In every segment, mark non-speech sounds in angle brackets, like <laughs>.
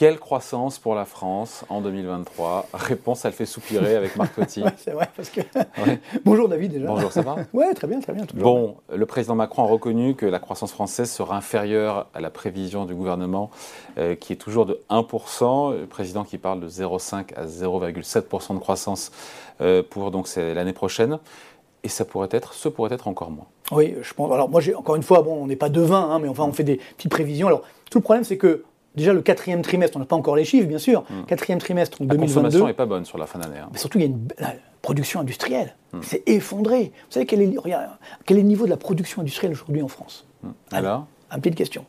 Quelle croissance pour la France en 2023 Réponse, elle fait soupirer avec Marc <laughs> c'est vrai, parce que. <laughs> Bonjour David déjà. Bonjour, ça va? <laughs> Oui, très bien, très bien. Bon, le président Macron a reconnu que la croissance française sera inférieure à la prévision du gouvernement, euh, qui est toujours de 1%. Le président qui parle de 0,5 à 0,7% de croissance euh, pour donc l'année prochaine. Et ça pourrait être, ce pourrait être encore moins. Oui, je pense. Alors moi, j'ai encore une fois, bon, on n'est pas devin, hein, mais enfin, on fait des petites prévisions. Alors, tout le problème, c'est que déjà le quatrième trimestre, on n'a pas encore les chiffres, bien sûr. Hmm. Quatrième trimestre, la 2022. La consommation n'est pas bonne sur la fin d'année. Hein. Mais surtout, il y a une la production industrielle. Hmm. C'est effondré. Vous savez quel est, quel est le niveau de la production industrielle aujourd'hui en France? Hmm. Alors? un petit de question.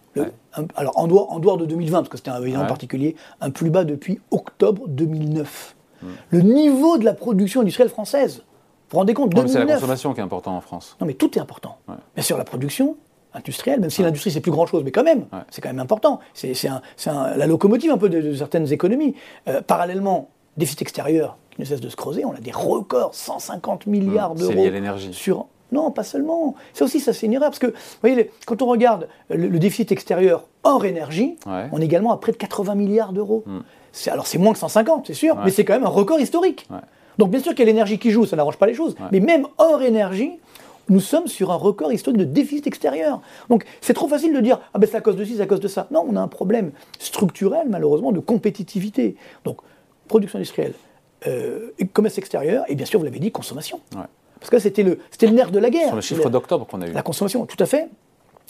alors, en dehors, en dehors, de 2020, parce que c'était un événement particulier, un plus bas depuis octobre 2009. Le niveau de la production industrielle française, vous vous rendez compte C'est la consommation qui est importante en France. Non, mais tout est important. Bien sûr, la production, industrielle, même si l'industrie c'est plus grand chose, mais quand même, c'est quand même important. C'est la locomotive un peu de, certaines économies. Euh, parallèlement, déficit extérieur qui ne cesse de se creuser, on a des records, 150 milliards d'euros. C'est lié à l'énergie. Sur non, pas seulement. Ça aussi, ça c'est une erreur. Parce que, vous voyez, quand on regarde le, déficit extérieur hors énergie, on est également à près de 80 milliards d'euros. Hmm. Alors c'est moins que 150, c'est sûr, mais c'est quand même un record historique. Donc bien sûr qu'il y a l'énergie qui joue, ça n'arrange pas les choses. Mais même hors énergie, nous sommes sur un record historique de déficit extérieur. Donc c'est trop facile de dire ah ben c'est à cause de ci, c'est à cause de ça. Non, on a un problème structurel malheureusement de compétitivité. Donc production industrielle, euh, commerce extérieur et bien sûr vous l'avez dit consommation. Parce que c'était le c'était le nerf de la guerre. Sur le chiffre d'octobre qu'on a eu. La consommation, tout à fait,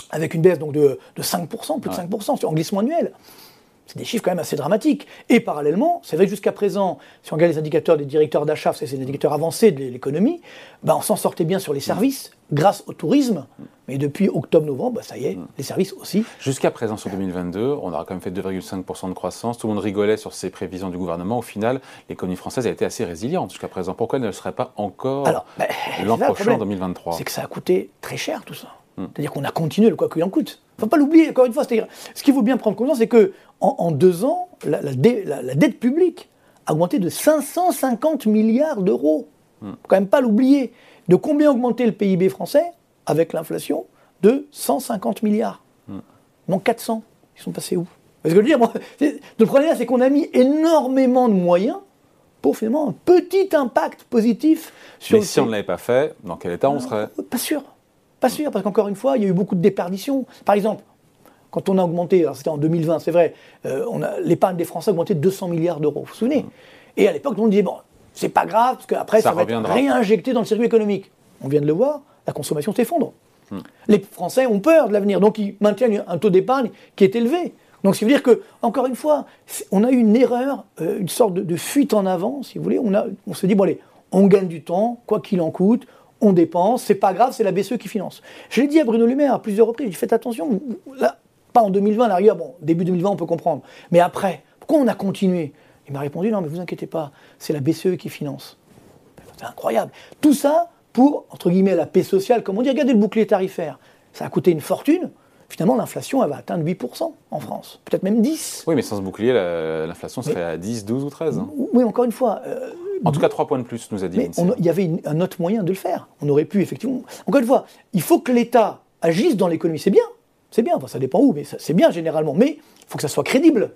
avec une baisse donc de, de 5%, plus de 5% en glissement annuel. C'est des chiffres quand même assez dramatiques. Et parallèlement, c'est vrai que jusqu'à présent, si on regarde les indicateurs des directeurs d'achat, c'est des indicateurs avancés de l'économie, ben on s'en sortait bien sur les services grâce au tourisme. Mais depuis octobre-novembre, ben ça y est, les services aussi. Jusqu'à présent, sur 2022, on aura quand même fait 2,5% de croissance. Tout le monde rigolait sur ces prévisions du gouvernement. Au final, l'économie française a été assez résiliente jusqu'à présent. Pourquoi elle ne le serait pas encore ben, l'an prochain, en 2023 C'est que ça a coûté très cher tout ça. Hmm. C'est-à-dire qu'on a continué le quoi qu'il en coûte. Il ne faut pas l'oublier, encore une fois. Ce qu'il faut bien prendre conscience, c'est que en, deux ans, la, dette publique a augmenté de 550 milliards d'euros. Il ne faut quand même pas l'oublier. De combien a augmenté le PIB français avec l'inflation De 150 milliards. Non, 400. Ils sont passés où? Parce que je veux dire, le problème, c'est qu'on a mis énormément de moyens pour finalement un petit impact positif sur. Mais si on ne l'avait pas fait, dans quel état on serait? Pas sûr. Pas sûr, parce qu'encore une fois, il y a eu beaucoup de déperditions. Par exemple, quand on a augmenté, c'était en 2020, c'est vrai, euh, l'épargne des Français a augmenté de 200 milliards d'euros, vous vous souvenez? Et à l'époque, on disait, bon, c'est pas grave, parce qu'après, ça, va être réinjecté dans le circuit économique. On vient de le voir, la consommation s'effondre. Hmm. Les Français ont peur de l'avenir, donc ils maintiennent un taux d'épargne qui est élevé. Donc, ça veut dire que, encore une fois, on a eu une erreur, euh, une sorte de, fuite en avant, si vous voulez. On, a, on se dit, bon, allez, on gagne du temps, quoi qu'il en coûte, on dépense, c'est pas grave, c'est la BCE qui finance. Je l'ai dit à Bruno Le Maire à plusieurs reprises, j'ai faites attention, là, pas en 2020, à la bon, début 2020, on peut comprendre. Mais après, pourquoi on a continué? Il m'a répondu, non, mais vous inquiétez pas, c'est la BCE qui finance. C'est incroyable. Tout ça pour, entre guillemets, la paix sociale, comme on dit, regardez le bouclier tarifaire. Ça a coûté une fortune. Finalement, l'inflation, elle va atteindre 8% en France, peut-être même 10. Oui, mais sans ce bouclier, l'inflation serait à 10, 12 ou 13. Hein. Oui, encore une fois. Euh, en tout cas, 3 points de plus, nous a dit. Mais il y avait un autre moyen de le faire. On aurait pu, effectivement. Encore une fois, il faut que l'État agisse dans l'économie. C'est bien, c'est bien, ça dépend où, mais c'est bien généralement. Mais il faut que ça soit crédible.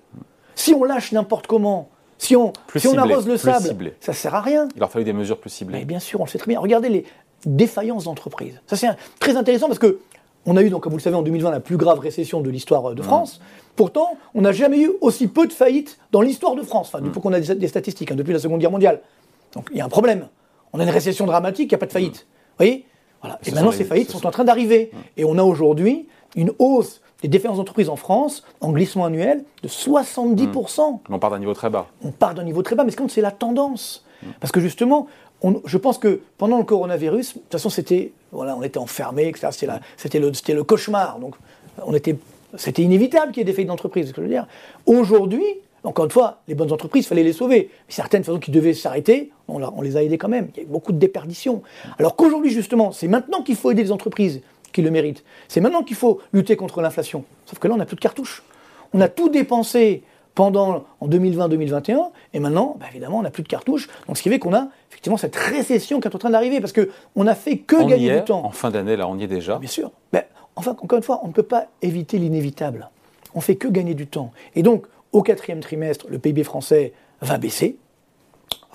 Si on lâche n'importe comment, si on, si on arrose le sable, ciblé. ça ne sert à rien. Il leur fallu des mesures plus ciblées. Mais bien sûr, on le sait très bien. Regardez les défaillances d'entreprises. Ça, c'est très intéressant parce que on a eu, donc, comme vous le savez, en 2020, la plus grave récession de l'histoire de France. Pourtant, on n'a jamais eu aussi peu de faillites dans l'histoire de France, enfin, depuis qu'on a des, statistiques, hein, depuis la Seconde Guerre mondiale. Donc, il y a un problème. On a une récession dramatique, il n'y a pas de faillite. Vous voyez? Voilà. Et maintenant, ces faillites sont en train d'arriver. Et on a aujourd'hui une hausse des défaillances d'entreprises en France en glissement annuel de 70%. Mmh. On part d'un niveau très bas. On part d'un niveau très bas, mais c'est la tendance. Mmh. Parce que justement, je pense que pendant le coronavirus, de toute façon, on était enfermés, C'était le, cauchemar. Donc, on était, c'était inévitable qu'il y ait des faillites d'entreprise. Aujourd'hui, encore une fois, les bonnes entreprises, il fallait les sauver. Certaines façons qui devaient s'arrêter, on, on, les a aidées quand même. Il y a eu beaucoup de déperditions. Alors qu'aujourd'hui, justement, c'est maintenant qu'il faut aider les entreprises qui le méritent. C'est maintenant qu'il faut lutter contre l'inflation. Sauf que là, on n'a plus de cartouches. On a tout dépensé pendant en 2020-2021, et maintenant, bah, évidemment, on n'a plus de cartouches. Donc, ce qui fait qu'on a effectivement cette récession qui est en train d'arriver, parce qu'on n'a fait que gagner du temps. En fin d'année, là, on y est déjà. Bien sûr. Mais, enfin, encore une fois, on ne peut pas éviter l'inévitable. On fait que gagner du temps. Et donc, au quatrième trimestre, le PIB français va baisser.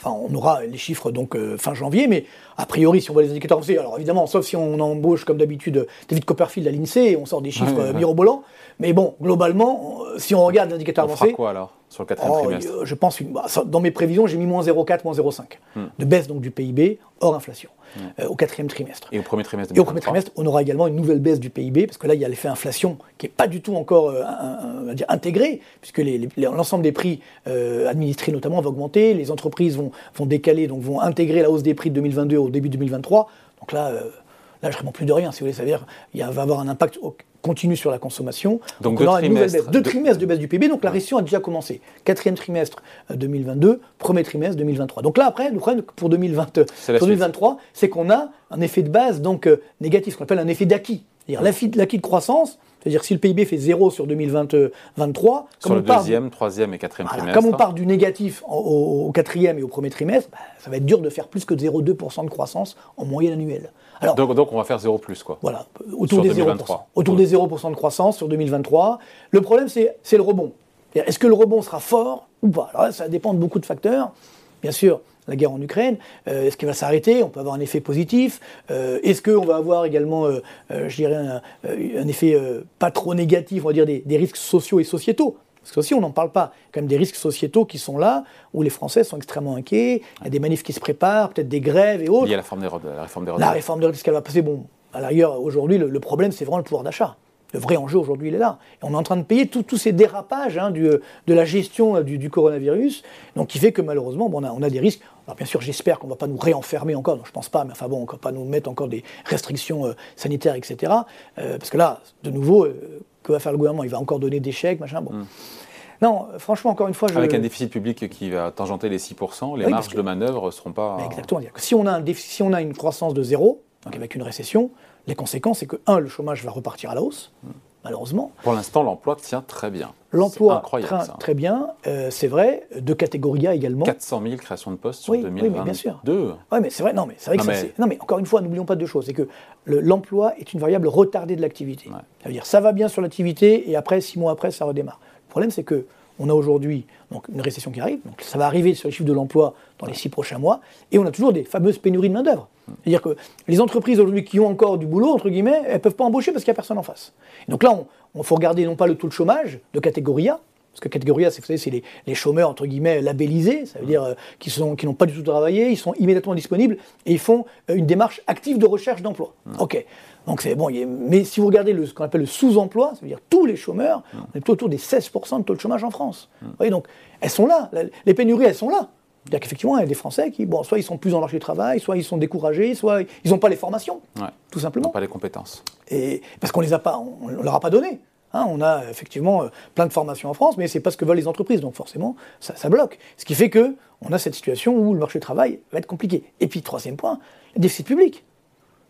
Enfin, on aura les chiffres donc euh, fin janvier, mais a priori, si on voit les indicateurs avancés, alors évidemment, sauf si on embauche comme d'habitude David Copperfield à l'INSEE, on sort des chiffres Ouais, ouais. mirobolants. Mais bon, globalement, euh, si on regarde les indicateurs On fera avancés, quoi alors? Sur le quatrième Oh, trimestre euh, je pense, une- bah, dans mes prévisions, j'ai mis moins 0,4, moins 0,5 de baisse donc du PIB hors inflation euh, au quatrième trimestre. Et au premier trimestre Et au premier 2023? trimestre, on aura également une nouvelle baisse du PIB, parce que là, il y a l'effet inflation qui n'est pas du tout encore euh, un- un- on va dire, intégré, puisque les- les- les- l'ensemble des prix euh, administrés notamment va augmenter, les entreprises vont, vont décaler, donc vont intégrer la hausse des prix de 2022 au début 2023. Donc là, là je ne réponds plus de rien, si vous voulez, ça veut dire qu'il va avoir un impact continu sur la consommation. Donc on deux aura une nouvelle trimestres. baisse. Deux Deux- trimestres de baisse du PIB, donc la récession a déjà commencé. Quatrième trimestre euh, 2022, premier trimestre 2023. Donc là, après, le problème pour 2020, euh, C'est la pour suite. 2023, c'est qu'on a un effet de base donc euh, négatif, ce qu'on appelle un effet d'acquis. C'est-à-dire l'acquis de croissance, c'est-à-dire si le PIB fait zéro sur 2023, Sur comme le on part du- deuxième, troisième et quatrième voilà, trimestre. comme on part du négatif au, au quatrième et au premier trimestre, bah, ça va être dur de faire plus que de 0,2% de croissance en moyenne annuelle. Alors, Donc, donc on va faire zéro plus quoi. voilà, autour Sur des 2023. 0%. Autour des 0% de croissance sur 2023. Le problème, c'est c'est le rebond. Est-ce que le rebond sera fort ou pas? Alors là, ça dépend de beaucoup de facteurs. Bien sûr, la guerre en Ukraine, euh, est-ce qu'elle va s'arrêter? On peut avoir un effet positif. Euh, est-ce qu'on va avoir également, euh, je dirais, un, un effet pas trop négatif, on va dire des, des risques sociaux et sociétaux? Parce que aussi, on n'en parle pas. Il y a quand même des risques sociétaux qui sont là, où les Français sont extrêmement inquiets. Il y a des manifs qui se préparent, peut-être des grèves et autres. Lié à la, forme des re- la réforme des retraites. réforme qu'elle va passer, bon, à l'ailleurs, aujourd'hui, le, le problème, c'est vraiment le pouvoir d'achat. Le vrai enjeu aujourd'hui, il est là. Et on est en train de payer tous ces dérapages hein, du, de la gestion euh, du, du coronavirus, donc qui fait que malheureusement, bon, on, a, on a des risques. Alors bien sûr, j'espère qu'on ne va pas nous réenfermer encore, non, je pense pas, mais enfin bon, on ne va pas nous mettre encore des restrictions euh, sanitaires, etc. Euh, parce que là, de nouveau, euh, que va faire le gouvernement? Il va encore donner des chèques, machin. Bon. Non, euh, franchement, encore une fois, je. Avec un déficit public qui va tangenter les 6%, les Oui, marges que- de manœuvre ne seront pas. Mais Exactement. C'est-à-dire que si on a un déficit- si on a une croissance de zéro, donc avec une récession, les conséquences, c'est que un, le chômage va repartir à la hausse, malheureusement. Pour l'instant, l'emploi tient très bien. L'emploi train ça. très bien, euh, c'est vrai, de catégorie A également. 400 000 créations de postes sur Oui, oui, mais 2022. bien sûr. Oui, mais c'est vrai. Non, mais c'est vrai que Non, mais- c'est- non, mais encore une fois, n'oublions pas deux choses. C'est que le- l'emploi est une variable retardée de l'activité. Ouais. Ça veut dire, ça va bien sur l'activité et après, six mois après, ça redémarre. Le problème, c'est que on a aujourd'hui une récession qui arrive. Donc ça va arriver sur les chiffres de l'emploi dans les six prochains mois, et on a toujours des fameuses pénuries de main d'œuvre. C'est-à-dire que les entreprises aujourd'hui qui ont encore du boulot entre guillemets, elles peuvent pas embaucher parce qu'il n'y a personne en face. Donc là, on faut regarder non pas le taux de chômage de catégorie A, parce que catégorie A, c'est, vous savez, c'est les, les chômeurs, entre guillemets, labellisés, ça veut dire euh, qui, n'ont pas du tout travaillé, ils sont immédiatement disponibles et ils font euh, une démarche active de recherche d'emploi. OK. Donc c'est bon, a- mais si vous regardez le, ce qu'on appelle le sous-emploi, ça veut dire tous les chômeurs, on est plutôt autour des 16% de taux de chômage en France. Vous voyez, donc elles sont là, les pénuries, elles sont là. C'est-à-dire qu'effectivement, il y a des Français qui, bon, soit ils sont plus dans le marché du travail, soit ils sont découragés, soit ils n'ont pas les formations, Ouais. tout Ils simplement. n'ont pas les compétences. Et parce qu'on les a pas, on, on leur a pas donné. Hein, on a effectivement euh, plein de formations en France, mais c'est pas ce que veulent les entreprises, donc forcément ça, bloque. Ce qui fait que on a cette situation où le marché du travail va être compliqué. Et puis troisième point, le déficit public,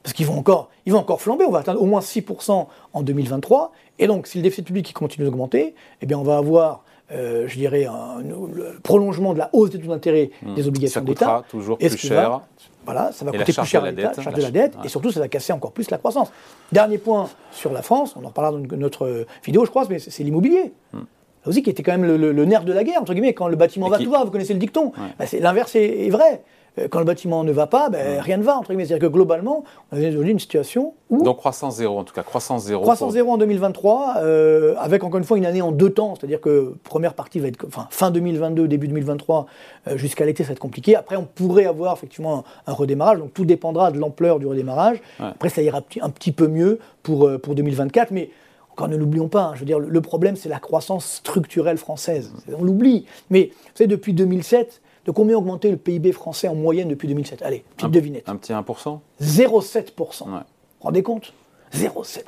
parce qu'ils vont encore, vont encore flamber. On va atteindre au moins 6% en 2023, et donc si le déficit public continue d'augmenter, eh bien on va avoir euh, je dirais, un, le prolongement de la hausse des taux d'intérêt des obligations Ça d'État. coûtera toujours plus qui va- cher. voilà, ça va Et coûter plus cher à l'État, dette, charge de la dette, ch- ouais. et surtout ça va casser encore plus la croissance. Dernier point sur la France, on en reparlera dans notre euh, vidéo, je crois, mais c'est l'immobilier. Là aussi, qui était quand même le, le- le nerf de la guerre, entre guillemets, quand le bâtiment Hmm. Et va qui- tout va, vous connaissez le dicton. Bah, L'inverse est, est vrai. Euh, Quand le bâtiment ne va pas, ben, rien ne va, entre guillemets. C'est-à-dire que globalement, on a aujourd'hui une situation où Donc croissance zéro, en tout cas, croissance zéro. Croissance zéro en 2023, euh, avec encore une fois une année en deux temps, c'est-à-dire que première partie va être, enfin fin 2022, début 2023, euh, jusqu'à l'été, ça va être compliqué. Après, on pourrait avoir effectivement un, un redémarrage, donc tout dépendra de l'ampleur du redémarrage. Ouais. Après, ça ira un petit peu mieux pour, euh, pour 2024, mais encore ne l'oublions pas, hein, je veux dire, le, le problème c'est la croissance structurelle française. On l'oublie, mais vous savez, depuis 2007, de combien a augmenté le PIB français en moyenne depuis 2007 Allez, petite devinette. un petit 1%. 0,7%. Vous Ouais. vous rendez compte? 0,7%.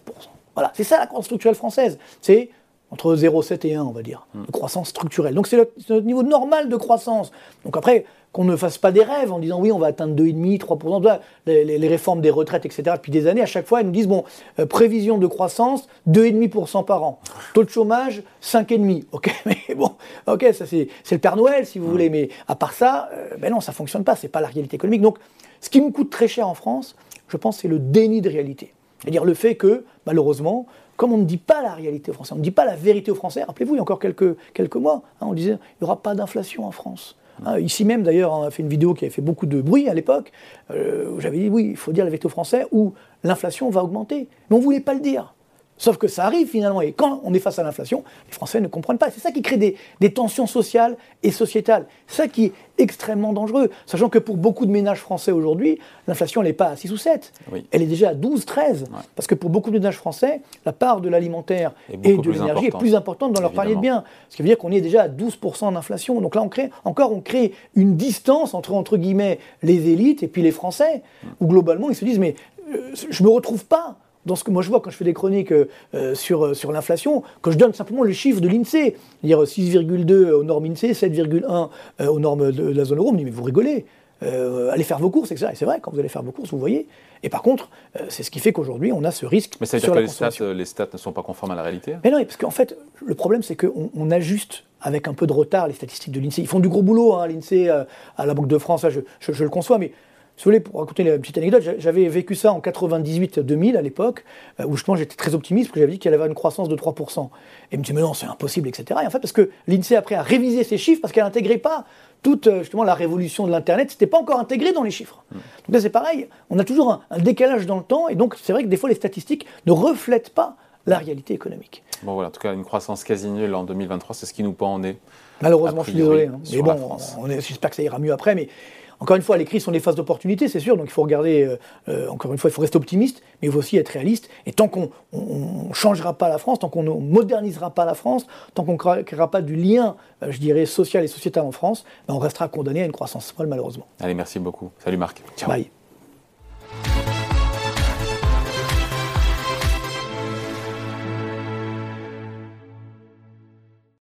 Voilà, c'est ça la croissance structurelle française. C'est entre 0,7 et 1, on va dire, Hmm. de croissance structurelle. Donc c'est notre niveau normal de croissance. Donc après, qu'on ne fasse pas des rêves en disant oui, on va atteindre 2,5, 3%. Voilà, Les, les- les réformes des retraites, etc., depuis des années, à chaque fois, elles nous disent bon, euh, prévision de croissance, 2,5% par an. Taux de chômage, 5,5. Ok, <laughs> mais bon, ok, ça c'est le Père Noël, si vous voulez, mais à part ça, euh, ben non, ça fonctionne pas, c'est pas la réalité économique. Donc, ce qui nous coûte très cher en France, je pense, c'est le déni de réalité. C'est-à-dire le fait que, malheureusement, comme on ne dit pas la réalité aux Français, on ne dit pas la vérité aux Français, rappelez-vous, il y a encore quelques, quelques mois, hein, on disait il n'y aura pas d'inflation en France. Hein, ici même, d'ailleurs, on a fait une vidéo qui avait fait beaucoup de bruit à l'époque, euh, où j'avais dit oui, il faut dire la vérité aux Français, ou l'inflation va augmenter. Mais on ne voulait pas le dire. Sauf que ça arrive finalement, et quand on est face à l'inflation, les Français ne comprennent pas. C'est ça qui crée des, tensions sociales et sociétales. C'est ça qui est extrêmement dangereux. Sachant que pour beaucoup de ménages français aujourd'hui, l'inflation, elle n'est pas à 6 ou 7. Elle est déjà à 12, 13. Parce que pour beaucoup de ménages français, la part de l'alimentaire et de l'énergie est plus importante dans leur panier de biens. Ce qui veut dire qu'on est déjà à 12% d'inflation. Donc là, on crée, encore, on crée une distance entre, entre guillemets, les élites et puis les Français, où globalement, ils se disent, mais euh, je ne me retrouve pas dans ce que moi je vois quand je fais des chroniques euh, sur, euh, sur l'inflation, que je donne simplement les chiffres de l'INSEE, dire 6,2 aux normes INSEE, 7,1 euh, aux normes de, la zone euro, on me dit mais vous rigolez, allez faire vos courses, etc. Et c'est vrai, quand vous allez faire vos courses, vous voyez. Et par contre, c'est ce qui fait qu'aujourd'hui, on a ce risque. Mais ça veut dire que les stats, les stats, ne sont pas conformes à la réalité? Mais non, parce qu'en fait, le problème, c'est qu'on on ajuste avec un peu de retard les statistiques de l'INSEE. Ils font du gros boulot, hein, l'INSEE, à la Banque de France, je, je le conçois, mais si vous voulez, pour raconter une petite anecdote, j'avais vécu ça en 98-2000 à l'époque, euh, où justement j'étais très optimiste, parce que j'avais dit qu'il y avait une croissance de 3%. Et il me dit, mais non, c'est impossible, etc. Et en fait, parce que l'INSEE après a révisé ces chiffres, parce qu'elle n'intégrait pas toute euh, justement la révolution de l'Internet, ce n'était pas encore intégré dans les chiffres. Mm. Donc là, c'est pareil, on a toujours un, décalage dans le temps, et donc c'est vrai que des fois, les statistiques ne reflètent pas la réalité économique. Bon voilà, en tout cas, une croissance quasi nulle en 2023, c'est ce qui nous pend en nez. Malheureusement, je suis désolé. Hein. Mais bon, j'espère que ça ira mieux après, mais encore une fois, les crises sont des phases d'opportunité, c'est sûr, donc il faut regarder, euh, euh, encore une fois, il faut rester optimiste, mais il faut aussi être réaliste. Et tant qu'on ne changera pas la France, tant qu'on ne modernisera pas la France, tant qu'on ne créera pas du lien, euh, je dirais, social et sociétal en France, ben, on restera condamné à une croissance folle, malheureusement. Allez, merci beaucoup. Salut Marc. Ciao. Bye.